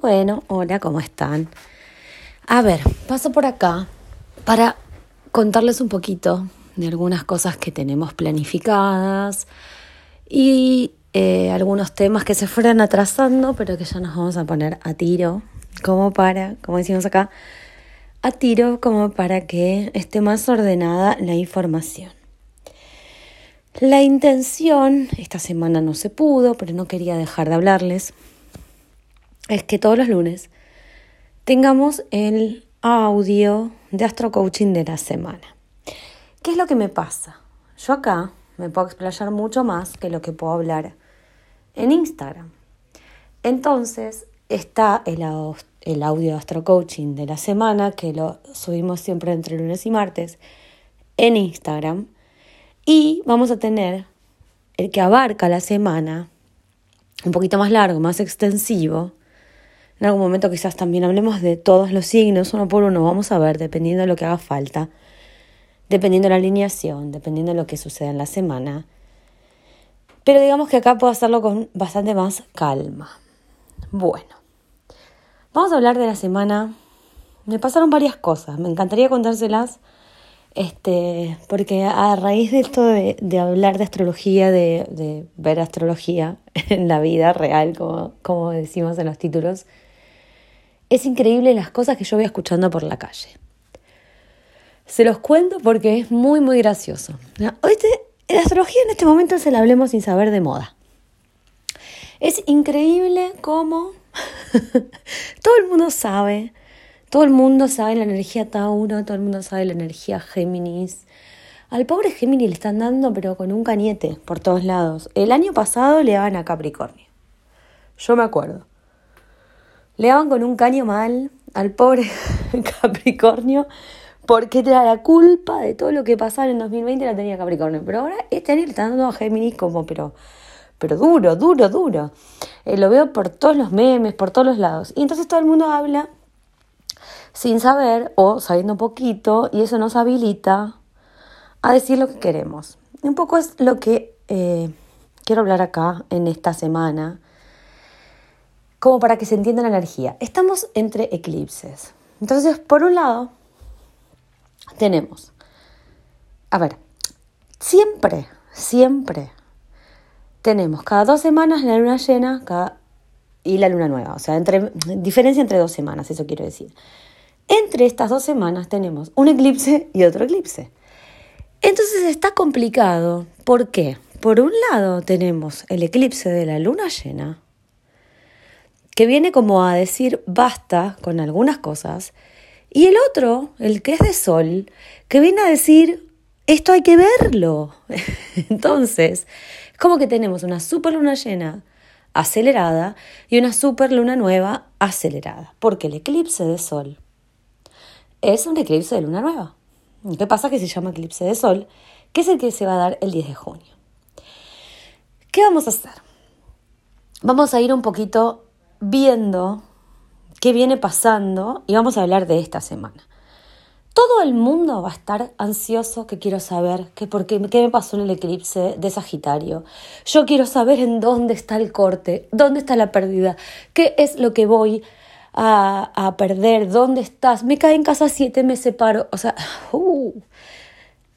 Bueno, hola, ¿cómo están? A ver, paso por acá para contarles un poquito de algunas cosas que tenemos planificadas y eh, algunos temas que se fueron atrasando, pero que ya nos vamos a poner a tiro, como para, como decimos acá, a tiro, como para que esté más ordenada la información. La intención, esta semana no se pudo, pero no quería dejar de hablarles es que todos los lunes tengamos el audio de Astro Coaching de la semana. ¿Qué es lo que me pasa? Yo acá me puedo explayar mucho más que lo que puedo hablar en Instagram. Entonces está el, el audio de Astro Coaching de la semana, que lo subimos siempre entre lunes y martes, en Instagram. Y vamos a tener el que abarca la semana, un poquito más largo, más extensivo, en algún momento quizás también hablemos de todos los signos, uno por uno, vamos a ver, dependiendo de lo que haga falta, dependiendo de la alineación, dependiendo de lo que suceda en la semana. Pero digamos que acá puedo hacerlo con bastante más calma. Bueno, vamos a hablar de la semana. Me pasaron varias cosas, me encantaría contárselas, este, porque a raíz de esto de, hablar de astrología, de, de, ver astrología en la vida real, como, como decimos en los títulos, es increíble las cosas que yo voy escuchando por la calle. Se los cuento porque es muy, muy gracioso. Hoy la astrología en este momento se la hablemos sin saber de moda. Es increíble cómo todo el mundo sabe, todo el mundo sabe la energía Tauro, todo el mundo sabe la energía Géminis. Al pobre Géminis le están dando, pero con un cañete por todos lados. El año pasado le daban a Capricornio. Yo me acuerdo. Le daban con un caño mal al pobre Capricornio porque era la culpa de todo lo que pasaba en 2020 la tenía Capricornio. Pero ahora este año le están dando a Géminis como, pero, pero duro, duro, duro. Eh, lo veo por todos los memes, por todos los lados. Y entonces todo el mundo habla sin saber o sabiendo poquito y eso nos habilita a decir lo que queremos. Un poco es lo que eh, quiero hablar acá en esta semana como para que se entienda la energía. Estamos entre eclipses. Entonces, por un lado, tenemos, a ver, siempre, siempre tenemos cada dos semanas la luna llena y la luna nueva. O sea, diferencia entre dos semanas, eso quiero decir. Entre estas dos semanas tenemos un eclipse y otro eclipse. Entonces está complicado. ¿Por qué? Por un lado tenemos el eclipse de la luna llena, que viene como a decir basta con algunas cosas, y el otro, el que es de sol, que viene a decir esto hay que verlo. Entonces, es como que tenemos una super luna llena acelerada y una super luna nueva acelerada, porque el eclipse de sol es un eclipse de luna nueva. ¿Qué pasa? Que se llama eclipse de sol, que es el que se va a dar el 10 de junio. ¿Qué vamos a hacer? Vamos a ir un poquito viendo qué viene pasando y vamos a hablar de esta semana. Todo el mundo va a estar ansioso que quiero saber qué, por qué, me pasó en el eclipse de Sagitario. Yo quiero saber en dónde está el corte, dónde está la pérdida, qué es lo que voy a, a perder, dónde estás. Me cae en casa siete, me separo. O sea, uh,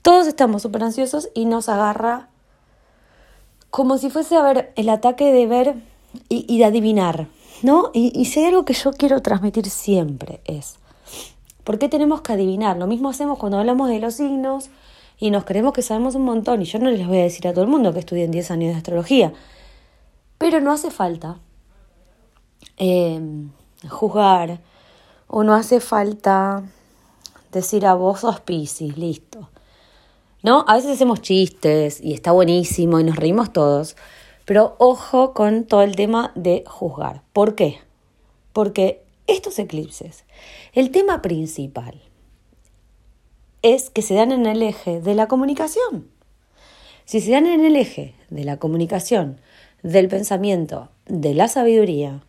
todos estamos súper ansiosos y nos agarra como si fuese a ver el ataque de ver y de adivinar. ¿No? Y, y si hay algo que yo quiero transmitir siempre es, ¿por qué tenemos que adivinar? Lo mismo hacemos cuando hablamos de los signos y nos creemos que sabemos un montón, y yo no les voy a decir a todo el mundo que estudien 10 años de astrología, pero no hace falta em, juzgar o no hace falta decir a vos sos Piscis, listo. ¿No? A veces hacemos chistes y está buenísimo y nos reímos todos, pero ojo con todo el tema de juzgar. ¿Por qué? Porque estos eclipses, el tema principal es que se dan en el eje de la comunicación. Si se dan en el eje de la comunicación, del pensamiento, de la sabiduría,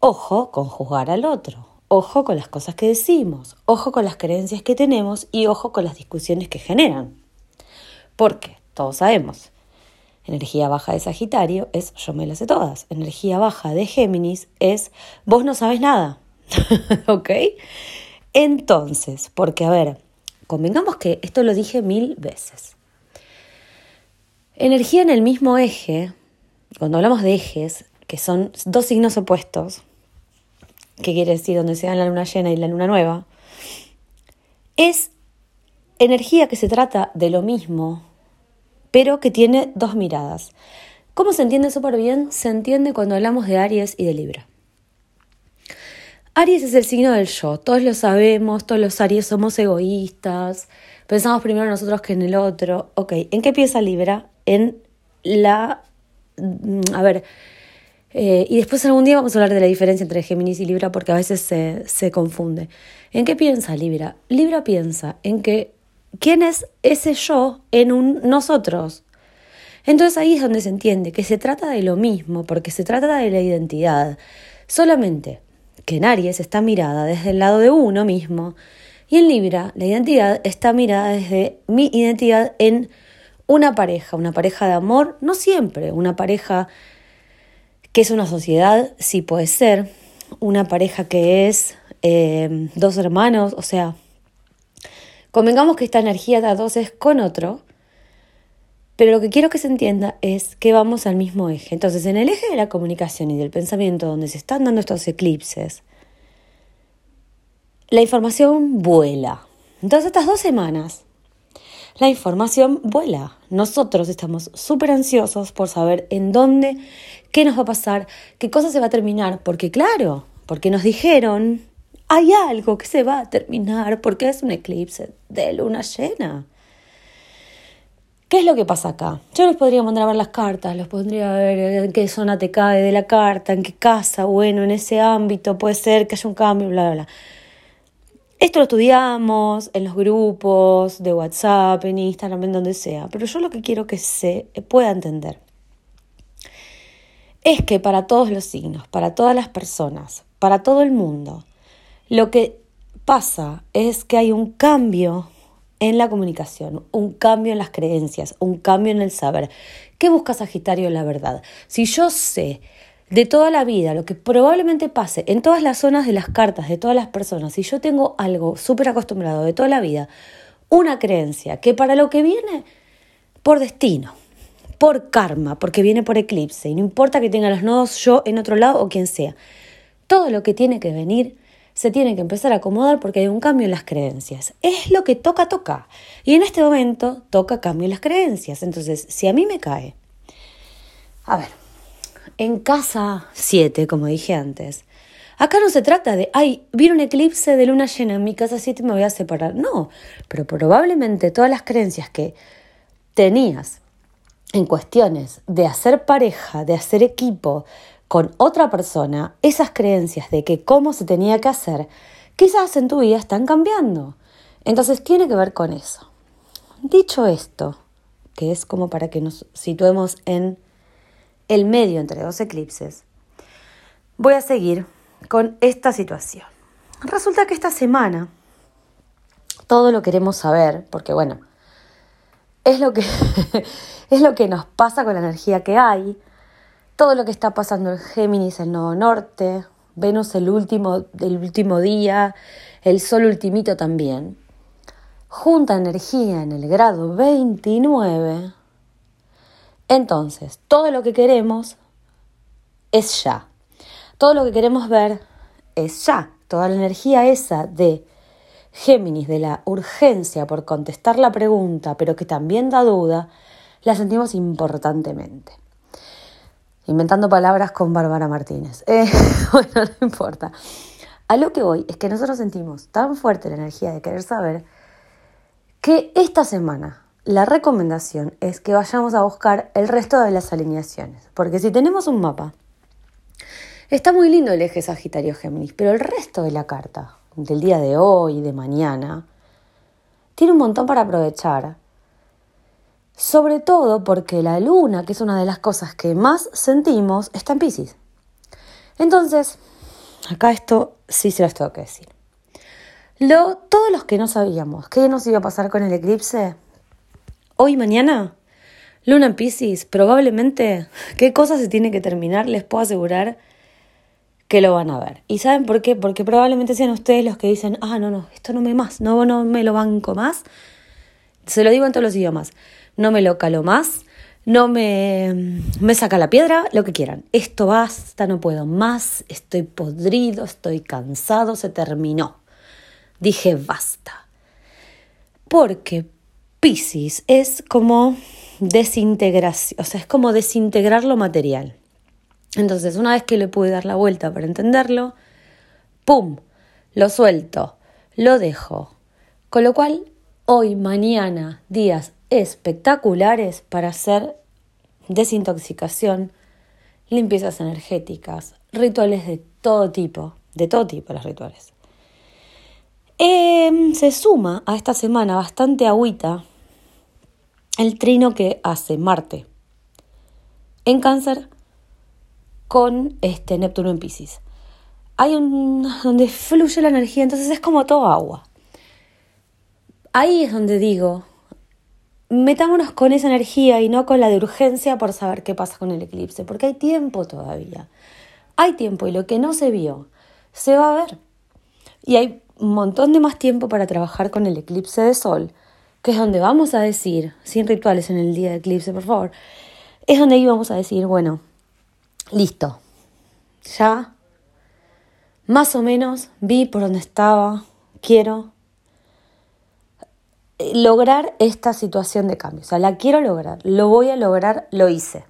ojo con juzgar al otro, ojo con las cosas que decimos, ojo con las creencias que tenemos y ojo con las discusiones que generan. Porque todos sabemos Energía baja de Sagitario es yo me las sé todas. Energía baja de Géminis es vos no sabes nada. ¿Ok? Entonces, porque a ver, convengamos que esto lo dije mil veces. Energía en el mismo eje, cuando hablamos de ejes, que son dos signos opuestos, que quiere decir donde se da la luna llena y la luna nueva, es energía que se trata de lo mismo, pero que tiene dos miradas. ¿Cómo se entiende súper bien? Se entiende cuando hablamos de Aries y de Libra. Aries es el signo del yo, todos lo sabemos, todos los Aries somos egoístas, pensamos primero en nosotros que en el otro. Ok, ¿en qué piensa Libra? En la... Mm, a ver, eh, y después algún día vamos a hablar de la diferencia entre Géminis y Libra porque a veces se, se confunde. ¿En qué piensa Libra? Libra piensa en que quién es ese yo en un nosotros. Entonces ahí es donde se entiende que se trata de lo mismo, porque se trata de la identidad. Solamente que en Aries está mirada desde el lado de uno mismo y en Libra la identidad está mirada desde mi identidad en una pareja, una pareja de amor, no siempre, una pareja que es una sociedad, sí puede ser, una pareja que es eh, dos hermanos, o sea, Convengamos que esta energía da dos es con otro, pero lo que quiero que se entienda es que vamos al mismo eje. Entonces, en el eje de la comunicación y del pensamiento donde se están dando estos eclipses, la información vuela. Entonces, estas dos semanas, la información vuela. Nosotros estamos súper ansiosos por saber en dónde, qué nos va a pasar, qué cosa se va a terminar, porque claro, porque nos dijeron hay algo que se va a terminar porque es un eclipse de luna llena. ¿Qué es lo que pasa acá? Yo les podría mandar a ver las cartas, los podría ver en qué zona te cae de la carta, en qué casa, bueno, en ese ámbito puede ser que haya un cambio, bla, bla, bla. Esto lo estudiamos en los grupos de WhatsApp, en Instagram, en donde sea, pero yo lo que quiero que se pueda entender es que para todos los signos, para todas las personas, para todo el mundo, lo que pasa es que hay un cambio en la comunicación, un cambio en las creencias, un cambio en el saber. ¿Qué busca Sagitario en la verdad? Si yo sé de toda la vida lo que probablemente pase en todas las zonas de las cartas de todas las personas, si yo tengo algo súper acostumbrado de toda la vida, una creencia que para lo que viene, por destino, por karma, porque viene por eclipse, y no importa que tenga los nodos yo en otro lado o quien sea, todo lo que tiene que venir se tiene que empezar a acomodar porque hay un cambio en las creencias. Es lo que toca, toca. Y en este momento toca cambio en las creencias. Entonces, si a mí me cae, a ver, en casa 7, como dije antes, acá no se trata de, ay, viene un eclipse de luna llena en mi casa 7 y me voy a separar. No, pero probablemente todas las creencias que tenías en cuestiones de hacer pareja, de hacer equipo, con otra persona, esas creencias de que cómo se tenía que hacer, quizás en tu vida están cambiando. Entonces tiene que ver con eso. Dicho esto, que es como para que nos situemos en el medio entre dos eclipses, voy a seguir con esta situación. Resulta que esta semana todo lo queremos saber, porque bueno, es lo que, es lo que nos pasa con la energía que hay, todo lo que está pasando en Géminis, el Nodo Norte, Venus el último, el último día, el Sol ultimito también, junta energía en el grado 29, entonces todo lo que queremos es ya. Todo lo que queremos ver es ya. Toda la energía esa de Géminis, de la urgencia por contestar la pregunta, pero que también da duda, la sentimos importantemente inventando palabras con Bárbara Martínez. Eh, bueno, no importa. A lo que voy es que nosotros sentimos tan fuerte la energía de querer saber que esta semana la recomendación es que vayamos a buscar el resto de las alineaciones. Porque si tenemos un mapa, está muy lindo el eje Sagitario-Géminis, pero el resto de la carta, del día de hoy, de mañana, tiene un montón para aprovechar sobre todo porque la luna, que es una de las cosas que más sentimos, está en Pisces. Entonces, acá esto sí se lo tengo que decir. Lo, todos los que no sabíamos qué nos iba a pasar con el eclipse, hoy mañana Luna en Pisces, probablemente, ¿qué cosa se tiene que terminar? Les puedo asegurar que lo van a ver. ¿Y saben por qué? Porque probablemente sean ustedes los que dicen, ah, no, no, esto no me más, no, no me lo banco más. Se lo digo en todos los idiomas. No me lo calo más, no me, me saca la piedra, lo que quieran. Esto basta, no puedo más, estoy podrido, estoy cansado, se terminó. Dije basta. Porque Pisces es como desintegración, o sea, es como desintegrar lo material. Entonces, una vez que le pude dar la vuelta para entenderlo, ¡pum! Lo suelto, lo dejo. Con lo cual, hoy, mañana, días espectaculares para hacer desintoxicación, limpiezas energéticas, rituales de todo tipo, de todo tipo los rituales. Em, se suma a esta semana bastante agüita el trino que hace Marte en cáncer con este Neptuno en Pisces. Hay un donde fluye la energía, entonces es como todo agua. Ahí es donde digo, metámonos con esa energía y no con la de urgencia por saber qué pasa con el eclipse, porque hay tiempo todavía. Hay tiempo y lo que no se vio se va a ver. Y hay un montón de más tiempo para trabajar con el eclipse de sol, que es donde vamos a decir, sin rituales en el día de eclipse, por favor, es donde ahí vamos a decir, bueno, listo, ya más o menos vi por dónde estaba, quiero lograr esta situación de cambio, o sea, la quiero lograr, lo voy a lograr, lo hice.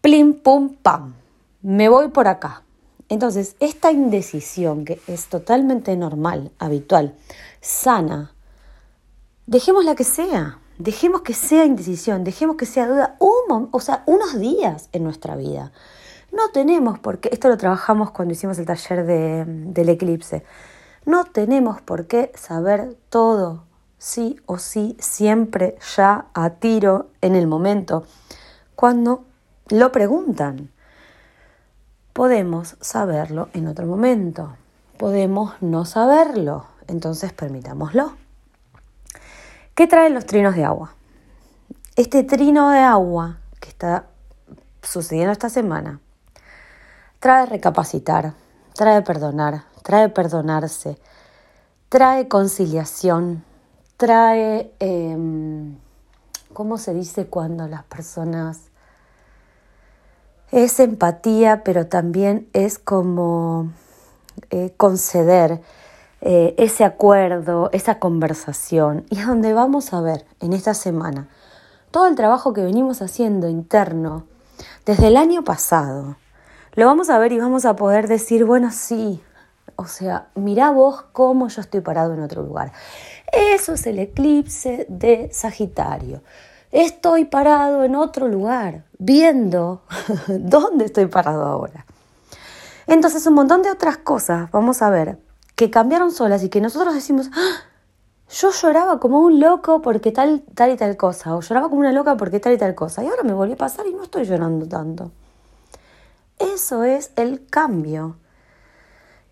Plim, pum, pam, me voy por acá. Entonces, esta indecisión que es totalmente normal, habitual, sana, dejémosla que sea, dejemos que sea indecisión, dejemos que sea duda, un, o sea, unos días en nuestra vida. No tenemos por qué, esto lo trabajamos cuando hicimos el taller de, del eclipse, no tenemos por qué saber todo, sí o sí, siempre, ya, a tiro, en el momento, cuando lo preguntan. Podemos saberlo en otro momento, podemos no saberlo, entonces permitámoslo. ¿Qué traen los trinos de agua? Este trino de agua que está sucediendo esta semana trae recapacitar, trae perdonar, trae perdonarse, trae conciliación, trae, em, ¿cómo se dice cuando las personas... Es empatía, pero también es como eh, conceder, eh, ese acuerdo, esa conversación. Y es donde vamos a ver en esta semana todo el trabajo que venimos haciendo interno desde el año pasado. Lo vamos a ver y vamos a poder decir, bueno, sí, o sea, mira vos cómo yo estoy parado en otro lugar. Eso es el eclipse de Sagitario. Estoy parado en otro lugar, viendo dónde estoy parado ahora. Entonces, un montón de otras cosas vamos a ver que cambiaron solas y que nosotros decimos, ¡Ah! yo lloraba como un loco porque tal, tal y tal cosa, o lloraba como una loca porque tal y tal cosa, y ahora me volvió a pasar y no estoy llorando tanto. Eso es el cambio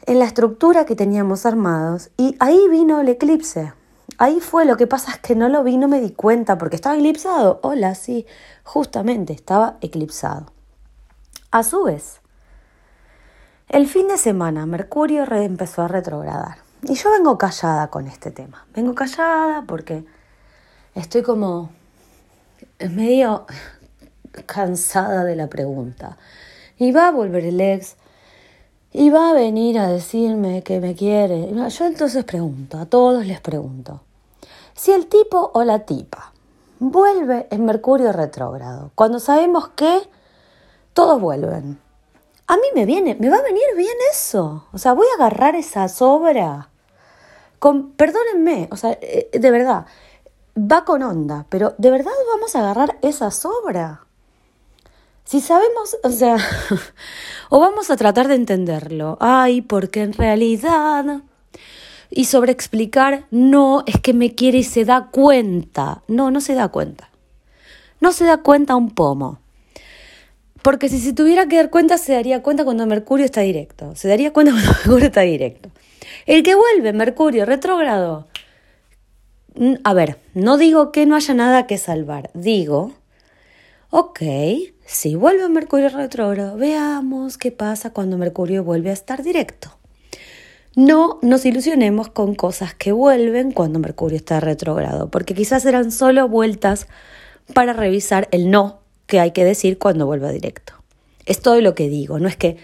en la estructura que teníamos armados y ahí vino el eclipse. Ahí fue, lo que pasa es que no lo vi, no me di cuenta porque estaba eclipsado. Hola, sí, justamente estaba eclipsado. A su vez, el fin de semana Mercurio empezó a retrogradar. Y yo vengo callada con este tema. Vengo callada porque estoy como medio cansada de la pregunta. Y va a volver el ex y va a venir a decirme que me quiere. Yo entonces pregunto, a todos les pregunto, si el tipo o la tipa vuelve en Mercurio retrógrado, cuando sabemos que todos vuelven a mí me viene, me va a venir bien eso. O sea, voy a agarrar esa sobra. Con, perdónenme, o sea, eh, de verdad, va con onda, pero de verdad vamos a agarrar esa sobra. Si sabemos, o sea, o vamos a tratar de entenderlo. Ay, porque en realidad. Y sobre explicar, no, es que me quiere y se da cuenta. No, no se da cuenta. No se da cuenta un pomo. Porque si se tuviera que dar cuenta, se daría cuenta cuando Mercurio está directo. Se daría cuenta cuando Mercurio está directo. El que vuelve, Mercurio, retrógrado, a ver, no digo que no haya nada que salvar, digo, ok, si vuelve Mercurio retrógrado, veamos qué pasa cuando Mercurio vuelve a estar directo. No nos ilusionemos con cosas que vuelven cuando Mercurio está retrógrado, porque quizás eran solo vueltas para revisar el no que hay que decir cuando vuelva directo. Es todo lo que digo, no es que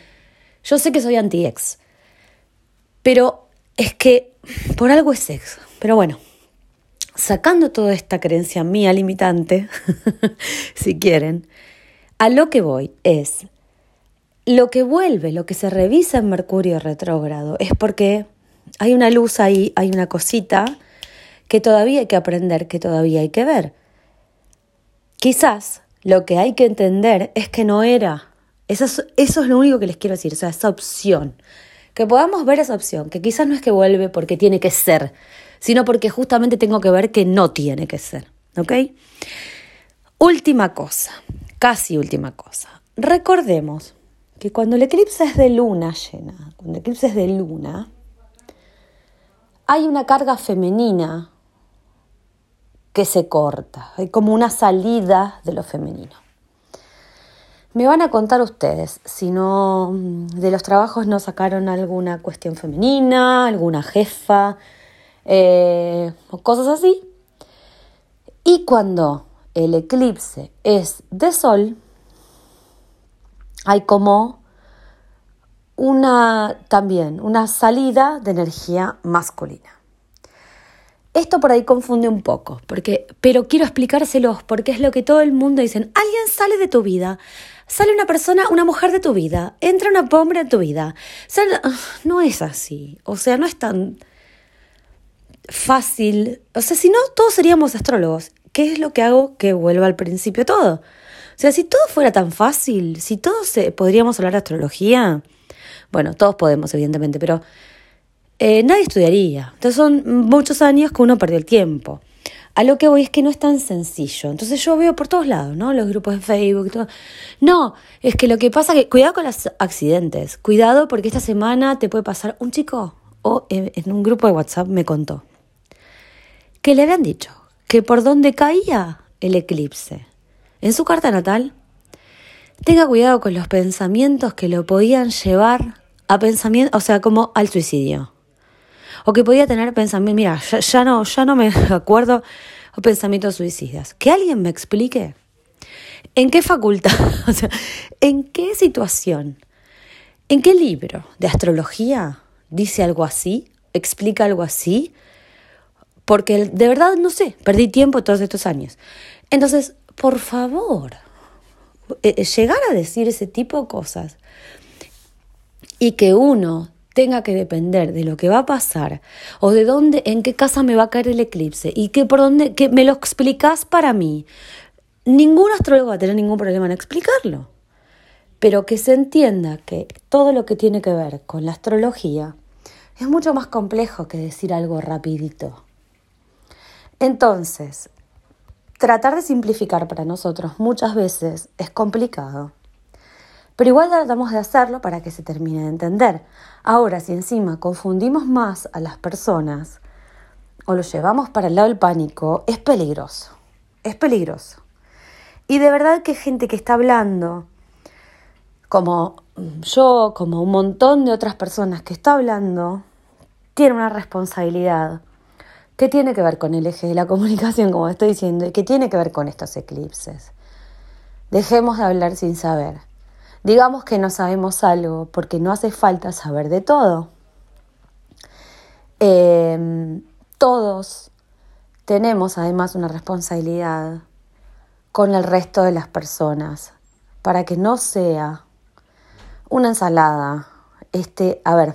yo sé que soy anti-ex, pero es que por algo es sexo. Pero bueno, sacando toda esta creencia mía limitante, si quieren, a lo que voy es, lo que vuelve, lo que se revisa en Mercurio retrógrado, es porque hay una luz ahí, hay una cosita que todavía hay que aprender, que todavía hay que ver. Quizás lo que hay que entender es que no era. Eso es, eso es lo único que les quiero decir, o sea, esa opción. Que podamos ver esa opción, que quizás no es que vuelve porque tiene que ser, sino porque justamente tengo que ver que no tiene que ser. ¿Ok? Última cosa, casi última cosa. Recordemos que cuando el eclipse es de luna llena, cuando el eclipse es de luna, hay una carga femenina que se corta, hay como una salida de lo femenino. Me van a contar ustedes si no de los trabajos no sacaron alguna cuestión femenina, alguna jefa, eh, o cosas así. Y cuando el eclipse es de sol, hay como una también una salida de energía masculina. Esto por ahí confunde un poco, porque, pero quiero explicárselos porque es lo que todo el mundo dice. Alguien sale de tu vida, sale una persona, una mujer de tu vida, entra una hombre en tu vida. no es así, o sea, no es tan fácil. O sea, si no, todos seríamos astrólogos. ¿Qué es lo que hago que vuelva al principio todo? O sea, si todo fuera tan fácil, si todos podríamos hablar de astrología, bueno, todos podemos, evidentemente, pero eh, nadie estudiaría. Entonces son muchos años que uno perdió el tiempo. A lo que voy es que no es tan sencillo. Entonces yo veo por todos lados, ¿no? Los grupos de Facebook y todo. No, es que lo que pasa que cuidado con los accidentes. Cuidado porque esta semana te puede pasar un chico o en un grupo de WhatsApp me contó que le habían dicho que por donde caía el eclipse en su carta natal, tenga cuidado con los pensamientos que lo podían llevar a pensamiento, o sea, como al suicidio. O que podía tener pensamientos, mira, ya, no, ya no me acuerdo, o pensamientos suicidas. Que alguien me explique en qué facultad, o sea, en qué situación, en qué libro de astrología dice algo así, explica algo así, porque de verdad no sé, perdí tiempo todos estos años. Entonces, por favor, eh, eh, llegar a decir ese tipo de cosas y que uno tenga que depender de lo que va a pasar o de dónde, en qué casa me va a caer el eclipse y que por dónde, que me lo explicas para mí. Ningún astrólogo va a tener ningún problema en explicarlo, pero que se entienda que todo lo que tiene que ver con la astrología es mucho más complejo que decir algo rapidito. Entonces, tratar de simplificar para nosotros muchas veces es complicado. Pero igual tratamos de hacerlo para que se termine de entender. Ahora, si encima confundimos más a las personas o lo llevamos para el lado del pánico, es peligroso. Es peligroso. Y de verdad que gente que está hablando, como yo, como un montón de otras personas que está hablando, tiene una responsabilidad ¿Qué tiene que ver con el eje de la comunicación, como estoy diciendo, y qué tiene que ver con estos eclipses? Dejemos de hablar sin saber. Digamos que no sabemos algo porque no hace falta saber de todo. Em, todos tenemos además una responsabilidad con el resto de las personas para que no sea una ensalada. Este, a ver,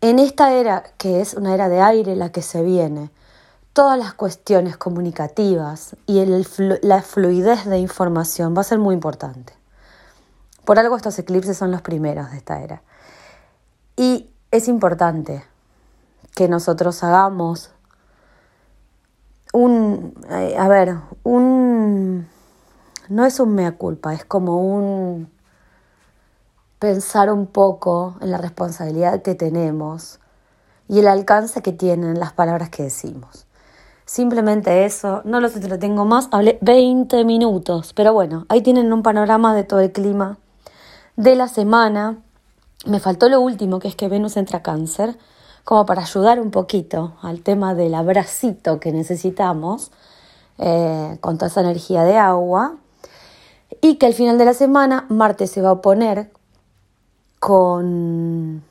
en esta era, que es una era de aire la que se viene, todas las cuestiones comunicativas y la fluidez de información va a ser muy importante. Por algo estos eclipses son los primeros de esta era. Y es importante que nosotros hagamos un, eh, a ver, un, no es un mea culpa, es como un pensar un poco en la responsabilidad que tenemos y el alcance que tienen las palabras que decimos. Simplemente eso, no los entretengo más, hablé 20 minutos, pero bueno, ahí tienen un panorama de todo el clima de la semana. Me faltó lo último, que es que Venus entra a cáncer, como para ayudar un poquito al tema del abracito que necesitamos eh, con toda esa energía de agua. Y que al final de la semana Marte se va a oponer con,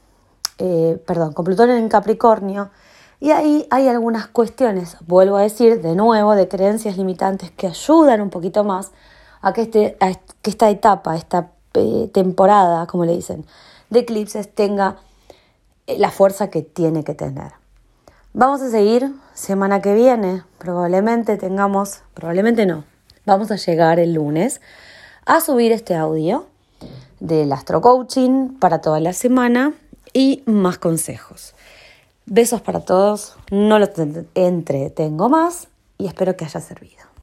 eh, perdón, con Plutón en Capricornio y ahí hay algunas cuestiones, vuelvo a decir, de nuevo, de creencias limitantes que ayudan un poquito más a que, este, que esta etapa, esta eh, temporada, como le dicen, de eclipses tenga eh, la fuerza que tiene que tener. Vamos a seguir semana que viene, probablemente tengamos, probablemente no, vamos a llegar el lunes a subir este audio del Astro Coaching para toda la semana y más consejos. Besos para todos, no los entretengo más y espero que haya servido.